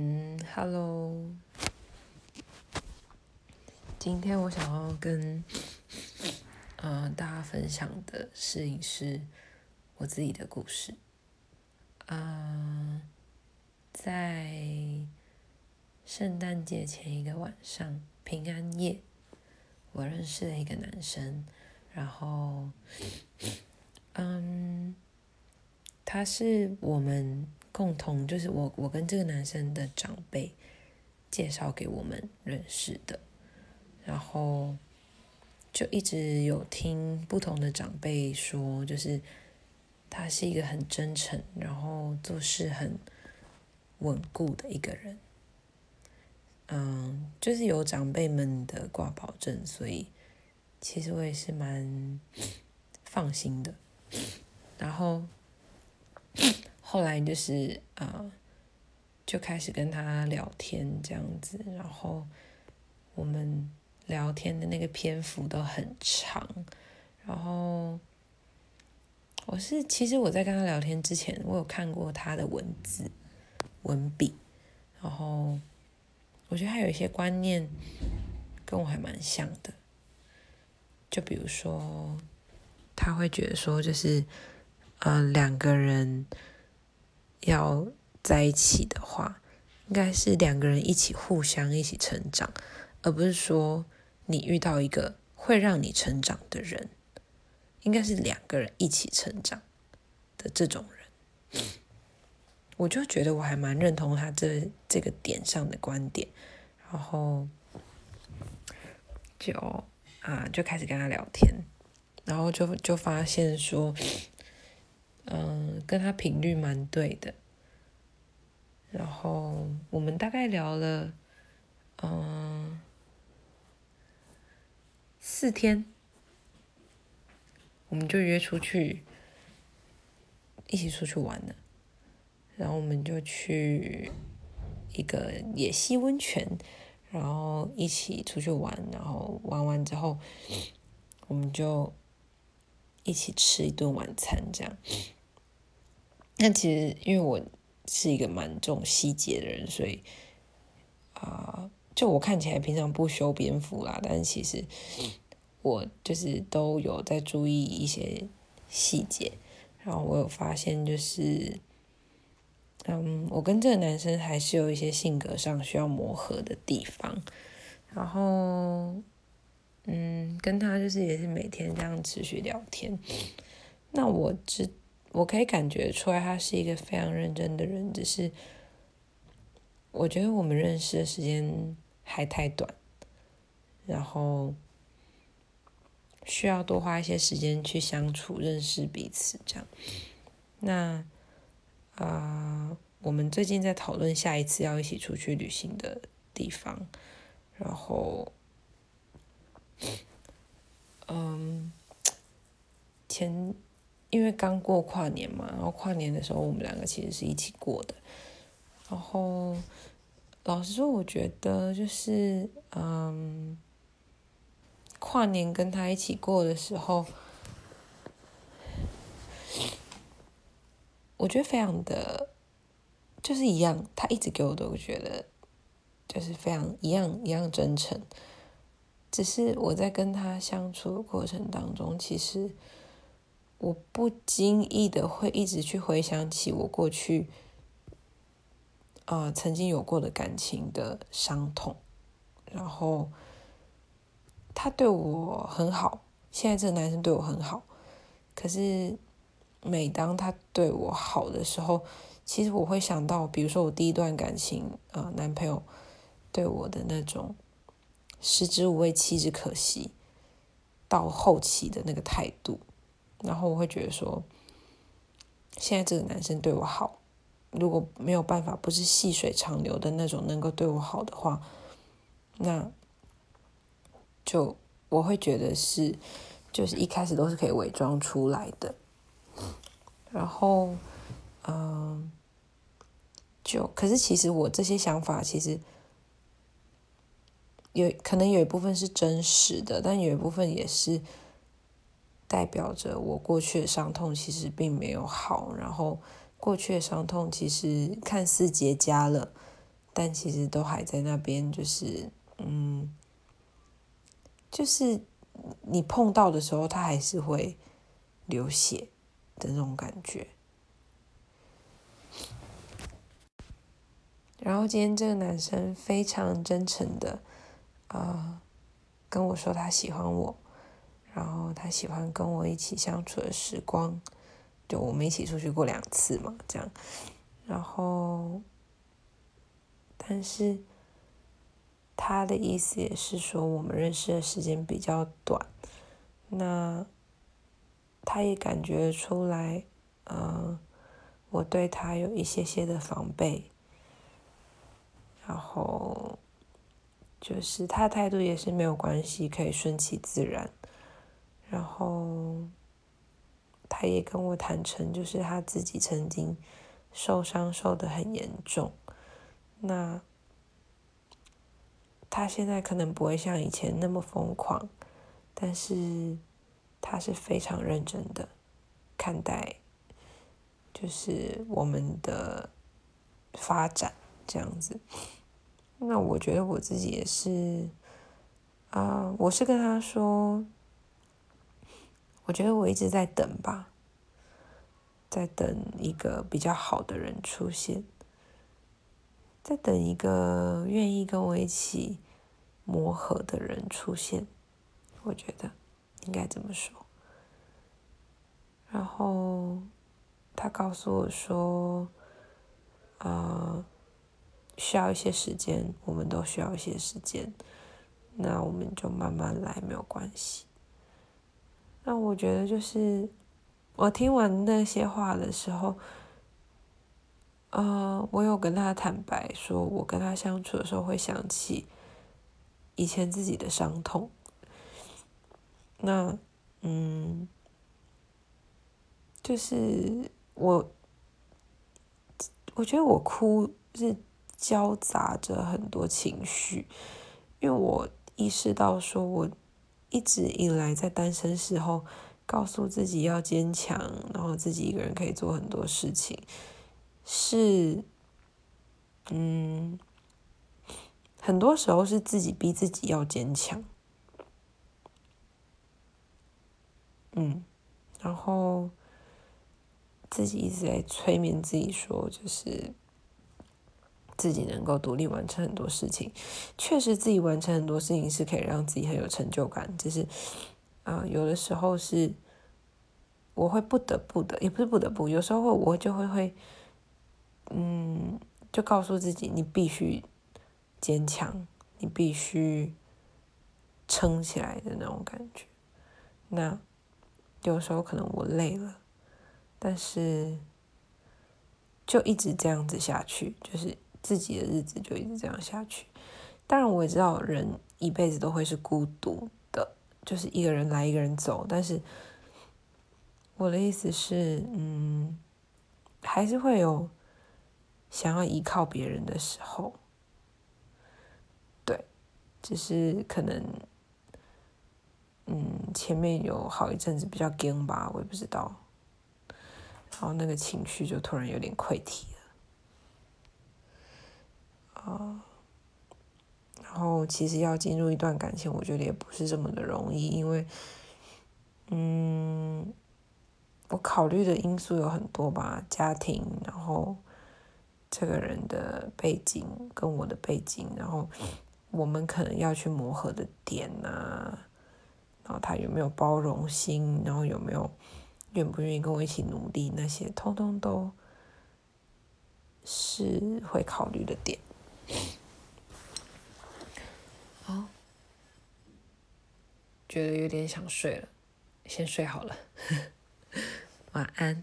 嗯，Hello，今天我想要跟呃大家分享的事情是我自己的故事。嗯，在圣诞节前一个晚上，平安夜，我认识了一个男生，然后，嗯，他是我们。共同就是我，我跟这个男生的长辈介绍给我们认识的，然后就一直有听不同的长辈说，就是他是一个很真诚，然后做事很稳固的一个人。嗯，就是有长辈们的挂保证，所以其实我也是蛮放心的。然后。后来就是啊，就开始跟他聊天这样子，然后我们聊天的那个篇幅都很长，然后我是其实我在跟他聊天之前，我有看过他的文字文笔，然后我觉得他有一些观念跟我还蛮像的，就比如说他会觉得说就是嗯两个人。要在一起的话，应该是两个人一起互相一起成长，而不是说你遇到一个会让你成长的人，应该是两个人一起成长的这种人。我就觉得我还蛮认同他这这个点上的观点，然后就啊就开始跟他聊天，然后就就发现说。嗯，跟他频率蛮对的，然后我们大概聊了，嗯，四天，我们就约出去，一起出去玩了，然后我们就去一个野溪温泉，然后一起出去玩，然后玩完之后，我们就一起吃一顿晚餐，这样。那其实，因为我是一个蛮重细节的人，所以啊，就我看起来平常不修边幅啦，但是其实我就是都有在注意一些细节。然后我有发现，就是嗯，我跟这个男生还是有一些性格上需要磨合的地方。然后，嗯，跟他就是也是每天这样持续聊天。那我知。我可以感觉出来，他是一个非常认真的人，只是我觉得我们认识的时间还太短，然后需要多花一些时间去相处、认识彼此，这样。那啊，我们最近在讨论下一次要一起出去旅行的地方，然后，嗯，前。因为刚过跨年嘛，然后跨年的时候我们两个其实是一起过的。然后老实说，我觉得就是嗯，跨年跟他一起过的时候，我觉得非常的，就是一样，他一直给我都觉得就是非常一样一样真诚。只是我在跟他相处的过程当中，其实。我不经意的会一直去回想起我过去，啊，曾经有过的感情的伤痛，然后他对我很好，现在这个男生对我很好，可是每当他对我好的时候，其实我会想到，比如说我第一段感情，啊，男朋友对我的那种食之无味，弃之可惜，到后期的那个态度。然后我会觉得说，现在这个男生对我好，如果没有办法不是细水长流的那种能够对我好的话，那就我会觉得是，就是一开始都是可以伪装出来的。然后，嗯，就可是其实我这些想法其实有可能有一部分是真实的，但有一部分也是。代表着我过去的伤痛其实并没有好，然后过去的伤痛其实看似结痂了，但其实都还在那边，就是嗯，就是你碰到的时候，它还是会流血的那种感觉。然后今天这个男生非常真诚的，啊，跟我说他喜欢我，然后他喜欢跟我一起相处的时光，就我们一起出去过两次嘛，这样，然后，但是他的意思也是说我们认识的时间比较短，那他也感觉出来，嗯，我对他有一些些的防备。然后，就是他态度也是没有关系，可以顺其自然。然后，他也跟我坦诚，就是他自己曾经受伤受的很严重。那他现在可能不会像以前那么疯狂，但是他是非常认真的看待，就是我们的发展这样子。那我觉得我自己也是，啊，我是跟他说，我觉得我一直在等吧，在等一个比较好的人出现，在等一个愿意跟我一起磨合的人出现，我觉得应该这么说。然后他告诉我说，啊。需要一些时间，我们都需要一些时间，那我们就慢慢来，没有关系。那我觉得就是，我听完那些话的时候，呃，我有跟他坦白说，我跟他相处的时候会想起以前自己的伤痛。那，嗯，就是我，我觉得我哭是。交杂着很多情绪，因为我意识到，说我一直以来在单身时候，告诉自己要坚强，然后自己一个人可以做很多事情，是，嗯，很多时候是自己逼自己要坚强，嗯，然后自己一直在催眠自己说，就是。自己能够独立完成很多事情，确实自己完成很多事情是可以让自己很有成就感。只是，啊，有的时候是我会不得不的，也不是不得不，有时候我就会会，嗯，就告诉自己你必须坚强，你必须撑起来的那种感觉。那有时候可能我累了，但是就一直这样子下去，就是。自己的日子就一直这样下去。当然，我也知道人一辈子都会是孤独的，就是一个人来，一个人走。但是，我的意思是，嗯，还是会有想要依靠别人的时候。对，只是可能，嗯，前面有好一阵子比较惊吧，我也不知道。然后那个情绪就突然有点溃堤。啊，然后其实要进入一段感情，我觉得也不是这么的容易，因为，嗯，我考虑的因素有很多吧，家庭，然后这个人的背景跟我的背景，然后我们可能要去磨合的点呐，然后他有没有包容心，然后有没有愿不愿意跟我一起努力，那些通通都是会考虑的点。好，觉得有点想睡了，先睡好了，晚安。